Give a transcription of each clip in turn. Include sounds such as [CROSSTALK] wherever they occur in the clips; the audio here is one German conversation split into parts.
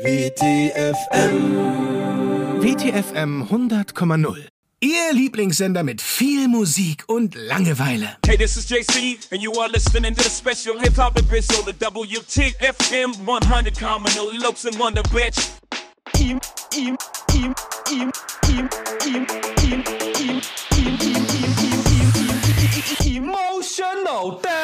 WTFM. WTFM 100,0. Ihr Lieblingssender mit viel Musik und Langeweile. Hey, this is JC and you are listening to the special hip hop episode of WTFM 100,0 Lopes and Wonder Bitch. Im, im, im, im, im, im, im, im, im, im, Emotional damage. Sie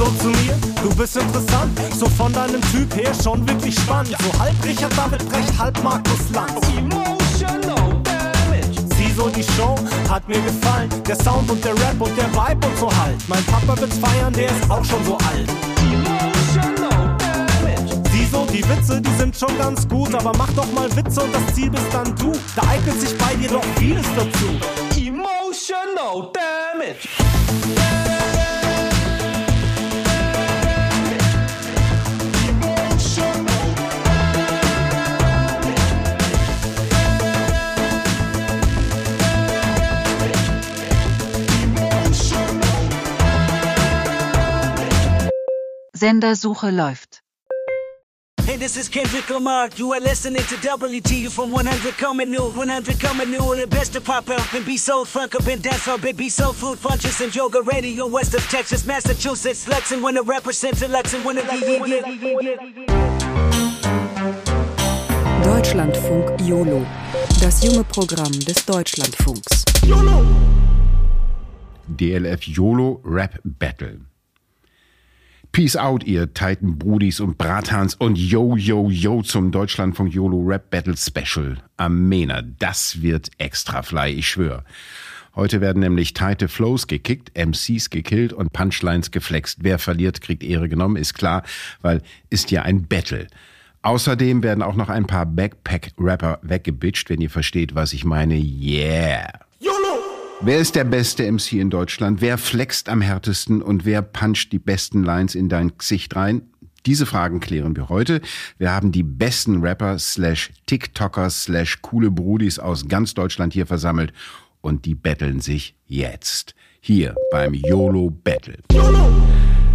so zu mir, du bist interessant. So von deinem Typ her schon wirklich spannend. So halb Richard David Brecht, halb Markus Lanz. Emotional damage. Sie so die Show, hat mir gefallen. Der Sound und der Rap und der Vibe und so halt. Mein Papa wird's feiern, der ist auch schon so alt. Emotional damage. Sie so, die Witze, die sind schon ganz gut. Aber mach doch mal Witze und das Ziel bist dann du. Da eignet sich bei dir doch vieles dazu. Emotional damage. Sendersuche läuft. Hey, this is Kendrick Lamar. You are listening to WTU from 100 coming new. 100 coming new. The best to pop up and be soul funk up and dance up and be soul food funches and yoga radio west of Texas, Massachusetts. Lexington when to represent to Lexington when to Deutschlandfunk YOLO. Das junge Programm des Deutschlandfunks. DLF YOLO Rap Battle. Peace out, ihr Titan Brudis und Brathans und yo, yo, yo zum Deutschlandfunk YOLO Rap Battle Special. Amena, das wird extra fly, ich schwör. Heute werden nämlich tighte Flows gekickt, MCs gekillt und Punchlines geflext. Wer verliert, kriegt Ehre genommen, ist klar, weil ist ja ein Battle. Außerdem werden auch noch ein paar Backpack-Rapper weggebitcht, wenn ihr versteht, was ich meine. Yeah! Wer ist der beste MC in Deutschland? Wer flext am härtesten und wer puncht die besten Lines in dein Gesicht rein? Diese Fragen klären wir heute. Wir haben die besten Rapper slash TikToker slash coole Brudis aus ganz Deutschland hier versammelt und die betteln sich jetzt. Hier beim YOLO Battle.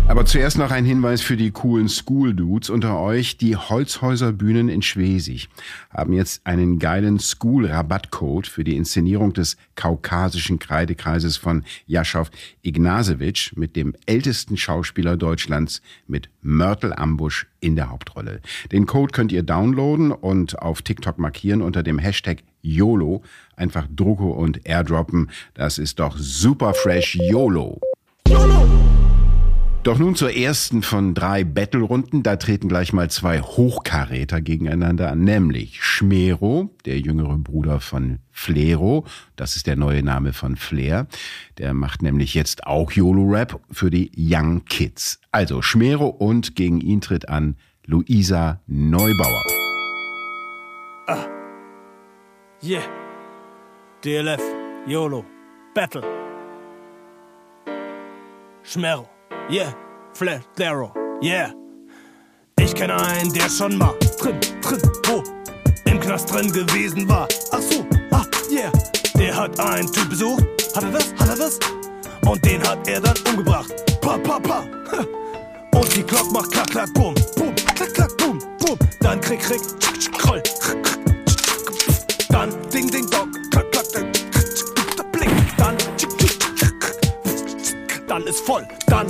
Aber zuerst noch ein Hinweis für die coolen School Dudes unter euch. Die Holzhäuser Bühnen in Schwesig haben jetzt einen geilen School Rabattcode für die Inszenierung des kaukasischen Kreidekreises von Jaschow Ignasewitsch mit dem ältesten Schauspieler Deutschlands mit Mörtel Ambusch in der Hauptrolle. Den Code könnt ihr downloaden und auf TikTok markieren unter dem Hashtag YOLO. Einfach Drucke und airdroppen. Das ist doch super fresh YOLO. Doch nun zur ersten von drei Battle-Runden. Da treten gleich mal zwei Hochkaräter gegeneinander an, nämlich Schmero, der jüngere Bruder von Flero. Das ist der neue Name von Flair. Der macht nämlich jetzt auch YOLO-Rap für die Young Kids. Also Schmero und gegen ihn tritt an Luisa Neubauer. Yeah. DLF, YOLO, Battle. Schmerro, yeah. Flair, Darrow, yeah. Ich kenne einen, der schon mal drin, drin, wo? Im Knast drin gewesen war. Ach so, ah, yeah. Der hat einen Typ besucht. Hat er das? Hat er das? Und den hat er dann umgebracht. Pa, pa, pa. [LAUGHS] Und die Glock macht klack, klack, boom, boom, klack, klack, boom, boom. Dann krieg, krieg, tschick, tschick, kroll. Dann ding, ding, dong, ist voll. Dann.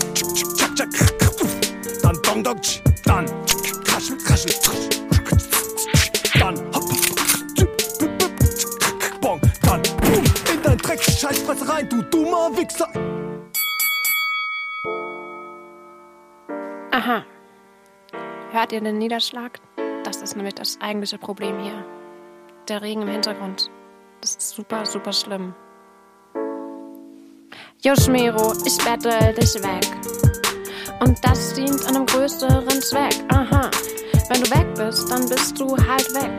Dann dong, dong, dann kraschel, kraschel, dann hopp, dann boom, in dein Dreck, Scheißfresse rein, du dummer Wichser. Aha. Hört ihr den Niederschlag? Das ist nämlich das eigentliche Problem hier. Der Regen im Hintergrund. Das ist super, super schlimm. Jo Schmero, ich battle dich weg. Und das dient einem größeren Zweck. Aha. Wenn du weg bist, dann bist du halt weg.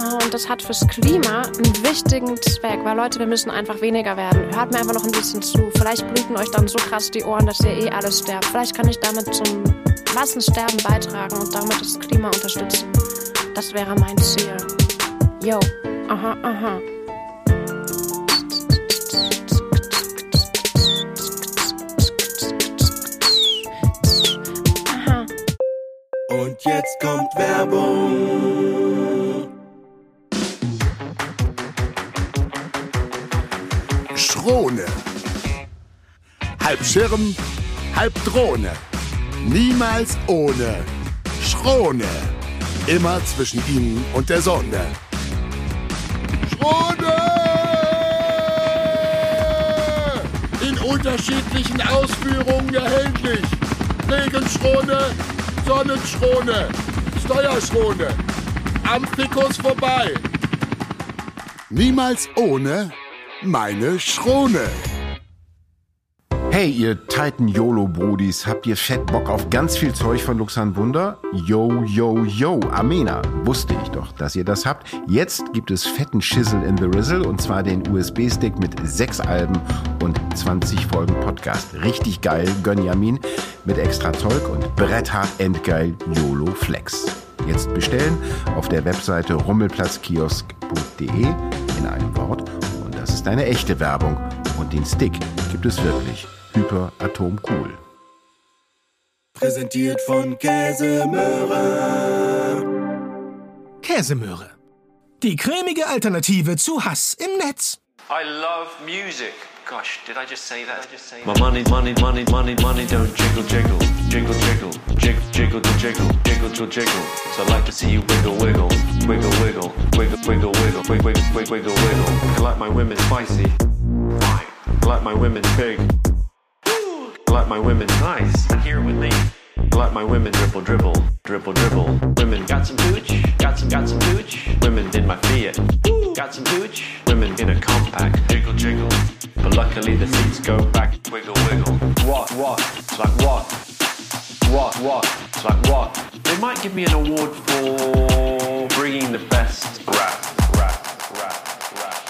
Und das hat fürs Klima einen wichtigen Zweck, weil Leute, wir müssen einfach weniger werden. Hört mir einfach noch ein bisschen zu. Vielleicht bluten euch dann so krass die Ohren, dass ihr eh alles sterbt. Vielleicht kann ich damit zum Massensterben beitragen und damit das Klima unterstützen. Das wäre mein Ziel. Yo, aha, aha. Und jetzt kommt Werbung. Schrone. Halb Schirm, halb Drohne. Niemals ohne. Schrone. Immer zwischen Ihnen und der Sonne. Schrone! In unterschiedlichen Ausführungen erhältlich. Regenschrone Sonnenschrone, Steuerschrone. Amphikus vorbei. Niemals ohne meine Schrone. Hey, ihr Titan YOLO Brudis, habt ihr fett Bock auf ganz viel Zeug von Luxan Wunder? Yo, yo, yo, Amena. Wusste ich doch, dass ihr das habt. Jetzt gibt es fetten Schissel in the Rizzle und zwar den USB-Stick mit sechs Alben und 20 Folgen Podcast. Richtig geil, Gönjamin, mit extra Zeug und bretthart endgeil YOLO Flex. Jetzt bestellen auf der Webseite rummelplatzkiosk.de in einem Wort und das ist eine echte Werbung und den Stick gibt es wirklich. Cool. Präsentiert von Käsemöhre. Käsemöhre. Die cremige Alternative zu Hass im Netz. I love music. Gosh, did I just say that? Just say My money, money, money, money, money don't jiggle, jiggle, jiggle, jiggle, jiggle, jiggle, to jiggle, jiggle, to jiggle. So I like to see you wiggle, wiggle, wiggle, wiggle, wiggle, wiggle, wiggle, wiggle, wiggle, wiggle, wiggle. I like my women spicy. Fine. I like my women big. Like my women nice. Here with me. Like my women dribble, dribble, dribble, dribble. Women got some pooch, got some, got some pooch. Women in my Fiat, got some pooch. Women in a compact, jiggle, jiggle. But luckily the seats go back, wiggle, wiggle. What, what? It's like what? What, what? It's like what? They might give me an award for bringing the best rap, rap, rap, rap,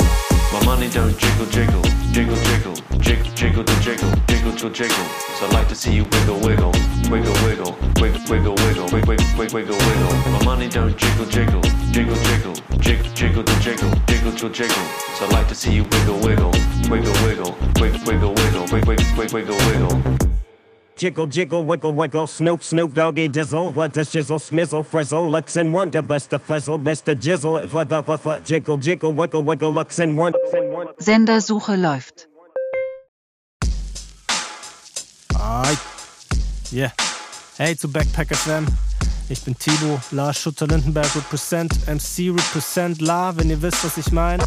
rap. My money don't jiggle, jiggle, jiggle, jiggle, jiggle, jiggle, jiggle, jiggle, to jiggle. So I like to see you wiggle, wiggle, wiggle, wiggle, wiggle, wiggle, wiggle, wiggle, wiggle, wiggle, wiggle. My money don't jiggle, jiggle, jiggle, jiggle, jiggle, jiggle, jiggle, jiggle, to jiggle. So I like to see you wiggle, wiggle, wiggle, wiggle, wiggle, wiggle, wiggle, wiggle, wiggle, wiggle, wiggle. Jiggle, jiggle, wiggle, wiggle, Snoop, Snoop, Doggy, Dizzle, what the shizzle, smizzle, frizzle, Lux and Wonder, best the fizzle, best the jizzle, what the what, what, jiggle, jiggle, wiggle, wiggle, Lux and Wonder, Sendersuche läuft. Alright. Yeah. Hey zu Backpack FM. Ich bin Tilo, Lars Schutter-Lindenberg represent, MC represent La, wenn ihr wisst, was ich meine.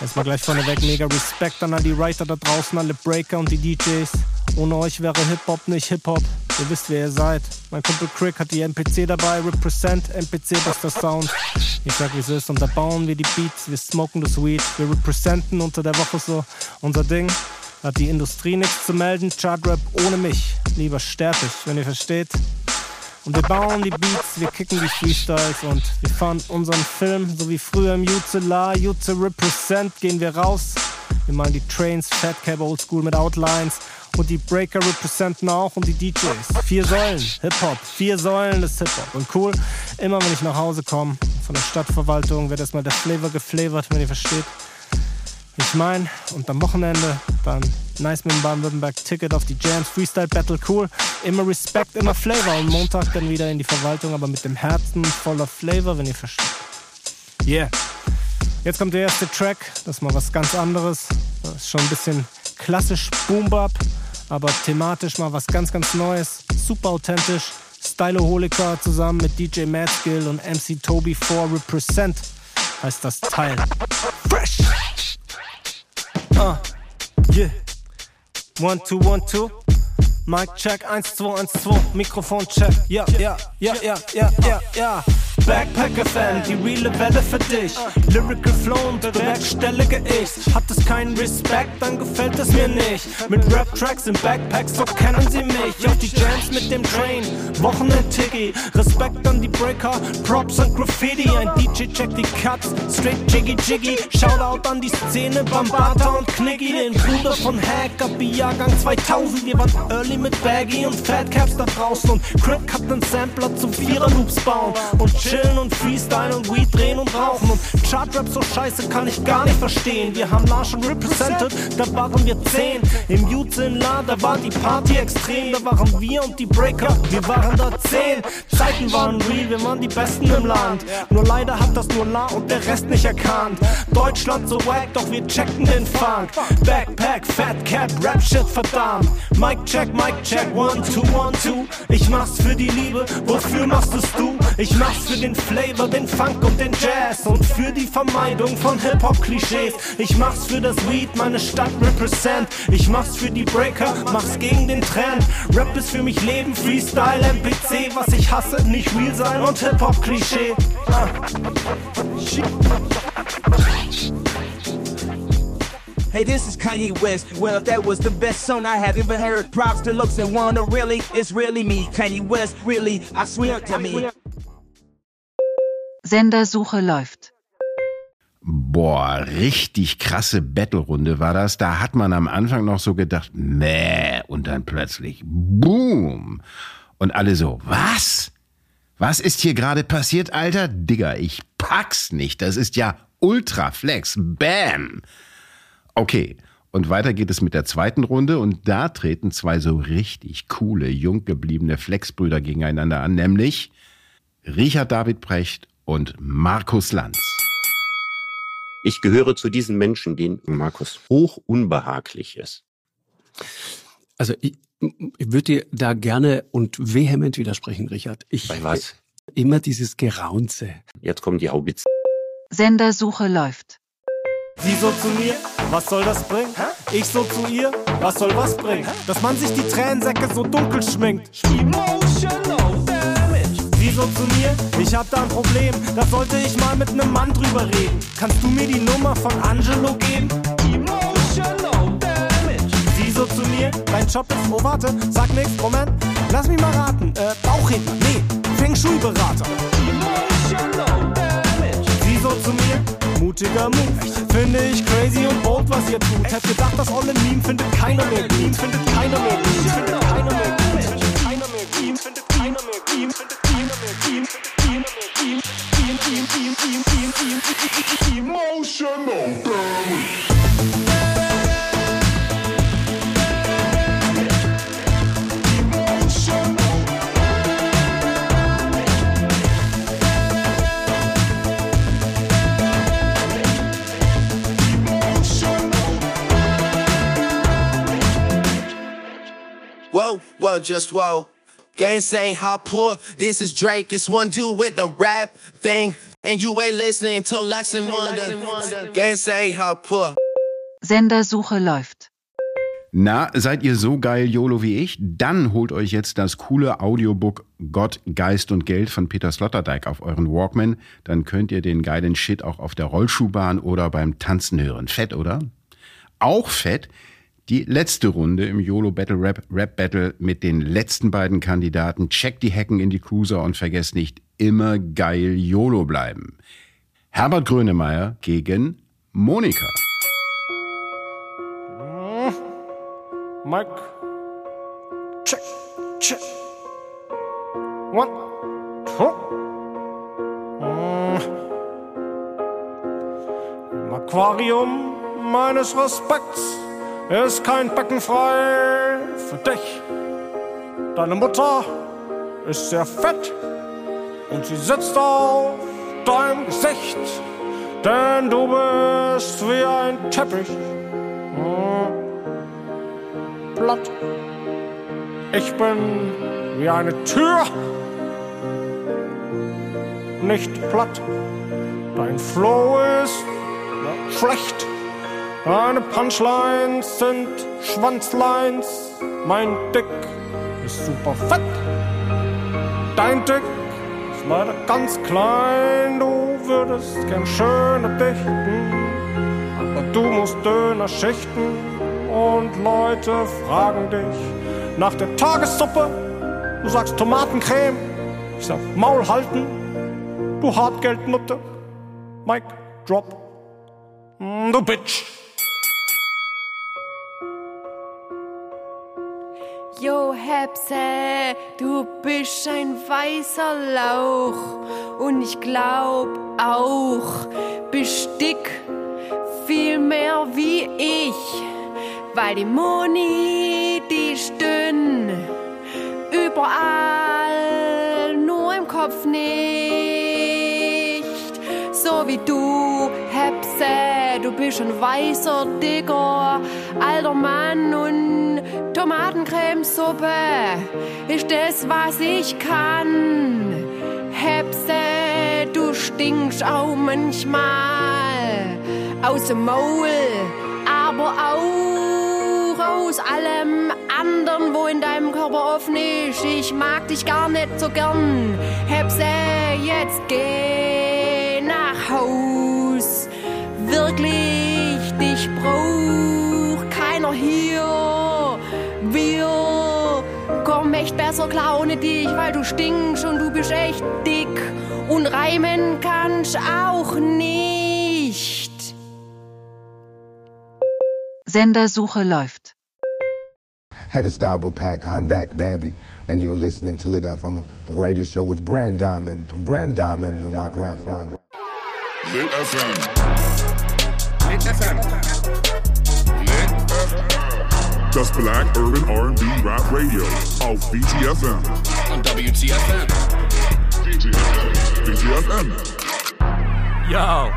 Erstmal gleich vorneweg mega Respekt an all die Writer da draußen, alle Breaker und die DJs. Ohne euch wäre Hip-Hop nicht Hip-Hop. Ihr wisst, wer ihr seid. Mein Kumpel Crick hat die MPC dabei, represent, MPC bester Sound. Ich sag, wie es ist, unterbauen wir die Beats, wir smoken das Weed, wir representen unter der Woche so unser Ding. Hat die Industrie nichts zu melden, Chartrap ohne mich. Lieber sterb wenn ihr versteht. Und wir bauen die Beats, wir kicken die Freestyles und wir fahren unseren Film, so wie früher im Jutze La, Jutze Represent, gehen wir raus. Wir malen die Trains, Fat Cab Old School mit Outlines und die Breaker representen auch und die DJs. Vier Säulen, Hip-Hop, vier Säulen des Hip-Hop. Und cool, immer wenn ich nach Hause komme, von der Stadtverwaltung wird erstmal der Flavor geflavored, wenn ihr versteht. Ich mein, und am Wochenende dann nice mit dem Baden-Württemberg Ticket auf die Jams, Freestyle Battle, cool. Immer Respekt, immer Flavor. Und Montag dann wieder in die Verwaltung, aber mit dem Herzen voller Flavor, wenn ihr versteht. Yeah. Jetzt kommt der erste Track, das ist mal was ganz anderes. Das ist schon ein bisschen klassisch Boom-Bap, aber thematisch mal was ganz, ganz Neues. Super authentisch. Styloholiker zusammen mit DJ Madskill und MC Toby 4 Represent heißt das Teil. Fresh! Uh, yeah. One, two, one, two. Mic check, 1, 2, 1, 2. Mikrofon check. Ja, ja, ja, ja, ja, ja, ja. Backpacker Fan, die reale Welle für dich. Lyrical Flow bewerkstellige ich. Hat es keinen Respekt, dann gefällt es mir nicht. Mit Rap-Tracks in Backpacks, so kennen sie mich. Auf die Jams mit dem Train, Wochenend-Tiggy. Respekt an die Breaker, Props an Graffiti. Ein DJ checkt die Cuts, straight Jiggy Jiggy. Shoutout an die Szene, Bambata und Kniggy. Den Bruder von Hack, ab Jahrgang 2000. Wir waren early mit Baggy und Fat Caps da draußen. Und Crack hat nen Sampler zum Vierer-Loops bauen. Und chillen und freestyle und Weed drehen und rauchen. Und Chartrap so scheiße kann ich gar nicht verstehen. Wir haben Marshall represented, da waren wir zehn. Im Youth in La, da war die Party extrem. Da waren wir und die Breaker, wir waren da zehn. Zeiten waren real, wir waren die Besten im Land. Nur leider hat das nur La und der Rest nicht erkannt. Deutschland so wack, doch wir checken den Funk. Backpack, Fat Cat, Rap Shit, verdammt. Mic check, Mic check, one, two, one, two. Ich mach's für die Liebe, wofür machst du's du? Ich mach's für den Flavor, den Funk und den Jazz und für die Vermeidung von Hip-Hop-Klischees. Ich mach's für das Weed, meine Stadt represent. Ich mach's für die Breaker, mach's gegen den Trend. Rap ist für mich Leben, Freestyle, MPC. Was ich hasse, nicht real sein und Hip-Hop-Klischee. Ah. Hey, this is Kanye West. Well, if that was the best song I have ever heard, props to looks and wonder. Really, it's really me, Kanye West. Really, I swear to me. Sendersuche läuft. Boah, richtig krasse Battle-Runde war das. Da hat man am Anfang noch so gedacht, nee, und dann plötzlich, boom. Und alle so, was? Was ist hier gerade passiert, Alter? Digga, ich pack's nicht. Das ist ja Ultraflex. Bam. Okay, und weiter geht es mit der zweiten Runde und da treten zwei so richtig coole, jung gebliebene Flexbrüder gegeneinander an, nämlich Richard David Precht und Markus Lanz. Ich gehöre zu diesen Menschen, denen Markus hoch unbehaglich ist. Also ich, ich würde dir da gerne und vehement widersprechen, Richard. Ich, Bei was? Immer dieses Geraunze. Jetzt kommen die Haubitz. Sendersuche läuft. Sie so zu mir, was soll das bringen? Ich so zu ihr, was soll was bringen? Dass man sich die Tränensäcke so dunkel schminkt. Emotional so zu mir, ich hab da ein Problem, da sollte ich mal mit nem Mann drüber reden. Kannst du mir die Nummer von Angelo geben? Emotional damage. Sie so zu mir, dein Job ist, oh warte, sag nix, Moment, lass mich mal raten. Äh, Bauchredner, nee, Feng Shui-Berater. Emotional damage. Sie so zu mir, mutiger Move. Finde ich crazy und bold, was ihr tut. Hätte gedacht, das olle Meme findet keiner mehr gut. Meme findet keiner mehr gut. Meme findet keiner mehr gut. Findet keiner mehr gut. Findet keiner mehr gut. Whoa, whoa, just whoa. Gang saying how poor. This is Drake. It's one dude with the rap thing. And you ain't listening to Lex and Wonder. Gang saying how poor. Sendersuche läuft. Na, seid ihr so geil YOLO wie ich? Dann holt euch jetzt das coole Audiobook Gott, Geist und Geld von Peter Sloterdijk auf euren Walkman. Dann könnt ihr den geilen Shit auch auf der Rollschuhbahn oder beim Tanzen hören. Fett, oder? Auch fett die letzte Runde im YOLO Battle Rap, Rap Battle mit den letzten beiden Kandidaten. Checkt die Hecken in die Cruiser und vergesst nicht, immer geil YOLO bleiben. Herbert Grönemeyer gegen Monika. Mike. Check, check. One, two. Im Aquarium meines Respekts ist kein Becken frei für dich. Deine Mutter ist sehr fett und sie sitzt auf deinem Gesicht, denn du bist wie ein Teppich. Hm. Platt. Ich bin wie eine Tür, nicht platt. Dein Flow ist schlecht. Deine Punchlines sind Schwanzlines. Mein Dick ist super fett. Dein Dick leider ganz klein. Du würdest gern schöner dichten. Aber du musst Döner schichten. Und Leute fragen dich nach der Tagessuppe. Du sagst Tomatencreme. Ich sag Maul halten. Du Hartgeldnutte. Mike, drop. Mm, Du Bitch. Yo, Hepse, du bist ein weißer Lauch. Und ich glaub auch, bist dick, viel mehr wie ich. Weil die Moni, die ist dünn, überall, nur im Kopf nicht. So wie du bist ein weißer, dicker, alter Mann und Tomatencremesuppe ist das, was ich kann. Hepse, du stinkst auch manchmal aus dem Maul, aber auch aus allem anderen, wo in deinem Körper offen ist. Ich mag dich gar nicht so gern. Hepse, jetzt geh nach Haus. Wirklich, dich braucht keiner hier. Wir kommen echt besser klar ohne dich, weil du stinkst und du bist echt dick. Und reimen kannst auch nicht. Sendersuche läuft. Had a Starbull pack on back Babby, and you're listening to Lit Up on the radio show with Brand Diamond. Brand Diamond and Mark Rathbone. Lit FM. Lit FM. Lit Black Urban R&B Rap Radio auf VTFM. On WTFM. VTFM. Yo,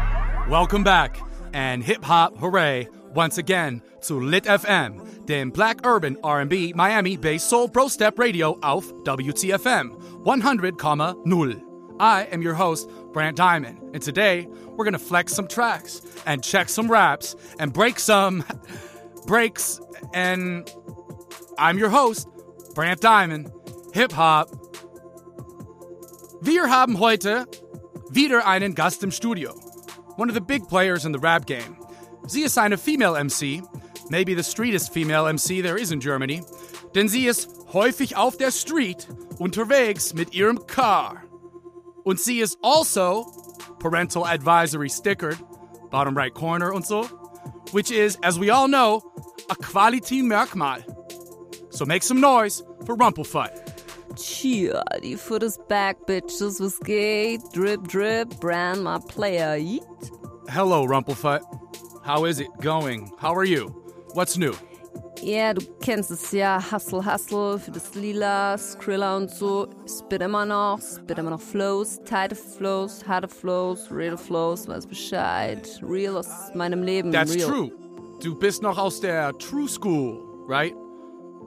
welcome back and hip hop hooray once again to Lit FM, dem Black Urban R&B Miami based Soul Bro Step Radio auf WTFM 100,0. I am your host Brant Diamond, and today we're gonna flex some tracks and check some raps and break some breaks. And I'm your host Brant Diamond, Hip Hop. Wir haben heute wieder einen Gast im Studio. One of the big players in the rap game. Sie ist eine Female MC, maybe the streetest female MC there is in Germany, denn sie ist häufig auf der Street unterwegs mit ihrem Car. Und sie ist also parental advisory stickered, bottom right corner und so, which is, as we all know, a quality Merkmal. So make some noise for Rumpelfutt. Cheer, die Foot is back, bitches. Was geht? Drip, drip, brand my player. Yeet. Hello, Rumpelfutt. How is it going? How are you? What's new? Ja, du kennst es ja. Hustle, hustle für das Lila, Skrilla und so. Spit immer noch, spit immer noch Flows, tighte Flows, harte Flows, real Flows, weiß Bescheid. Real aus meinem Leben. That's real. true. Du bist noch aus der True School, right?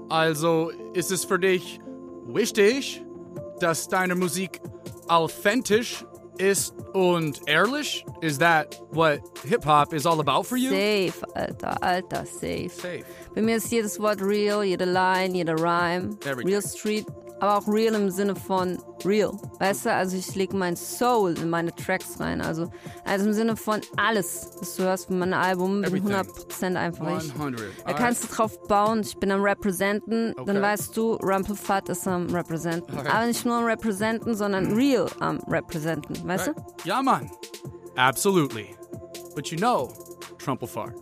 Also ist es für dich wichtig, dass deine Musik authentisch ist und ehrlich? Is that what hip hop is all about for you? Safe, Alter, Alter, safe. safe. Bei mir ist jedes Wort real, jede Line, jeder Rhyme. Everything. Real Street, aber auch real im Sinne von real. Weißt du, also ich lege mein Soul in meine Tracks rein. Also, also im Sinne von alles, was du hörst von meinem Album, bin Everything. 100% einfach ich. 100. Da kannst du drauf bauen, ich bin am Representen, Okay. dann weißt du, Rumpelfat ist am Representen. Okay. Aber nicht nur am Representen, sondern real am Representen, weißt du? Ja, man. Absolutely. But you know, Trumpelfart,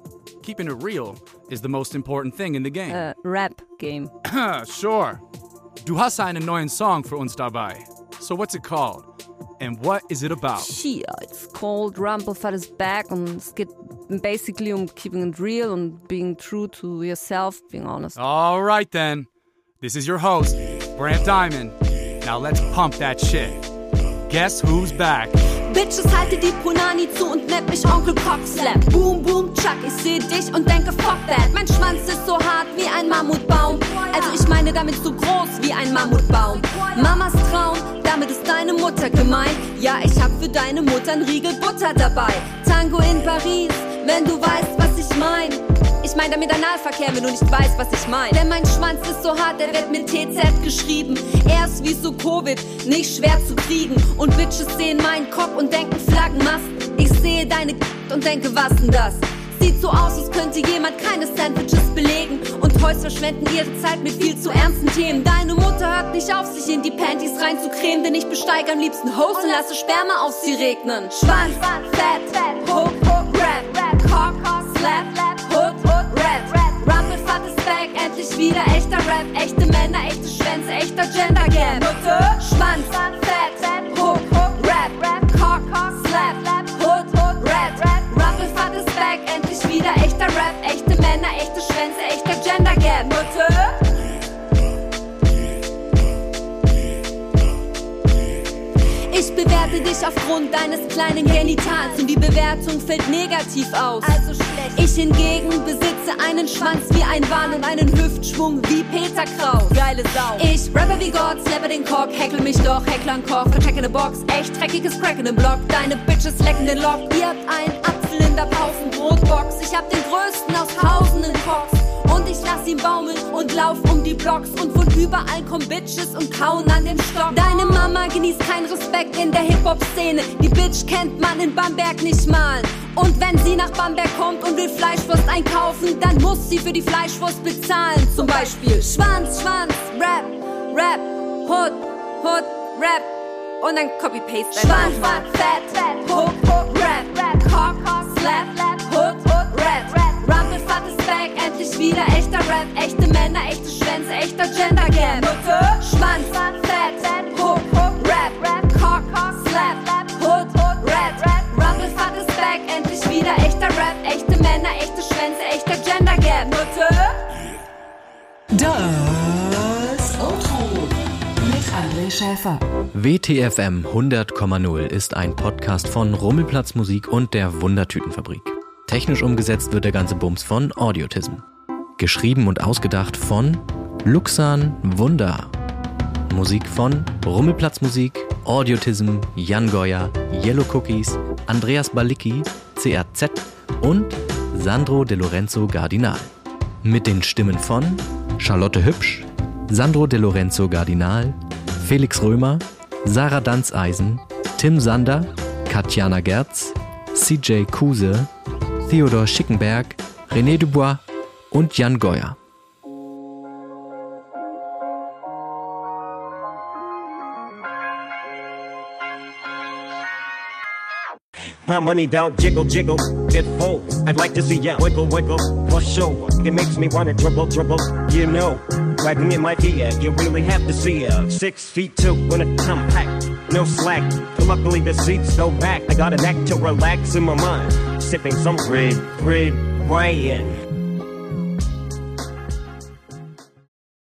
keeping it real is the most important thing in the game. Äh, Rap-Game. [COUGHS] sure. Du hast einen neuen Song für uns dabei. So what's it called? And what is it about? Shit, it's called Rumpelfat is back and geht basically um keeping it real und being true to yourself, being honest. All right then. This is your host, Brant Diamond. Now let's pump that shit. Guess who's back? Bitches, halte die Punani zu und nennt mich Onkel Cockslap. Boom, boom, Chuck, ich seh dich und denke, fuck that. Mein Schwanz ist so hart wie ein Mammutbaum. Also ich meine damit so groß wie ein Mammutbaum. Mamas Traum, damit ist deine Mutter gemeint. Ja, ich hab für deine Mutter ein Riegel Butter dabei. Tango in Paris, wenn du weißt, was ich mein. Ich mein damit Analverkehr, wenn du nicht weißt, was ich mein. Denn mein Schwanz ist so hart, der wird mit TZ geschrieben. Er ist wie so Covid, nicht schwer zu kriegen. Und Bitches sehen meinen Kopf und denken Flaggenmast. Ich sehe deine und denke, was denn das? Sieht so aus, als könnte jemand keine Sandwiches belegen. Und Toys verschwenden ihre Zeit mit viel zu ernsten Themen. Deine Mutter hört nicht auf, sich in die Panties reinzucremen. Denn ich besteige am liebsten Host und lasse Sperma auf sie regnen. Schwanz, Fett, Hook, Rap, Cock, Slap, negativ aus. Also schlecht. Ich hingegen besitze einen Schwanz wie ein Wal und einen Hüftschwung wie Peter Kraus. Geile Sau. Ich rappe wie Gott, slapper den Cock, heckle mich doch, heckle an Koch, verchecke ne Box. Echt dreckiges Crack in dem Block, deine Bitches lecken den Lock. Ihr habt einen Apfel in der Pausenbrotbox. Ich hab den größten aus tausenden Cox. Und ich lass ihn baumeln und lauf um die Blocks und von überall kommen Bitches und kauen an dem Stock. Deine Mama genießt keinen Respekt in der Hip-Hop-Szene. Die Bitch kennt man in Bamberg nicht mal. Und wenn sie nach Bamberg kommt und will Fleischwurst einkaufen, dann muss sie für die Fleischwurst bezahlen. Zum Beispiel Schwanz, Schwanz, Rap, Rap, Hood, Hood, Rap. Und dann Copy-Paste. Schwanz, Schwanz, Fett, Hook, Hook, Rap, Rap, Cock, Slap, Hood, Hood, Rap, Rumpelfahrt ist back, endlich wieder echter Rap, echte Männer, echte Schwänze, echter Gender Gap. Schwanz, Fett, Hook, Hook, Rap, Rap, Cock, Slap, Das Outro mit André Schäfer. WTFM 100,0 ist ein Podcast von Rummelplatz Musik und der Wundertütenfabrik. Technisch umgesetzt wird der ganze Bums von Audiotism. Geschrieben und ausgedacht von Luxan Wunder. Musik von Rummelplatz Musik, Audiotism, Jan Goya, Yellow Cookies, Andreas Balicki, CRZ und Sandro De Lorenzo Gardinal. Mit den Stimmen von Charlotte Hübsch, Sandro De Lorenzo Gardinal, Felix Römer, Sarah Danzeisen, Tim Sander, Katjana Gerz, CJ Kuse, Theodor Schickenberg, René Dubois und Jan Goyer. My money don't jiggle, jiggle, it full. I'd like to see ya wiggle, wiggle, for sure. It makes me wanna dribble, dribble, you know. Wagging in my ear, you really have to see ya. Six feet two, gonna compact, no slack. Luckily the seat's so back, I got an act to relax in my mind. Sipping some red, red wine.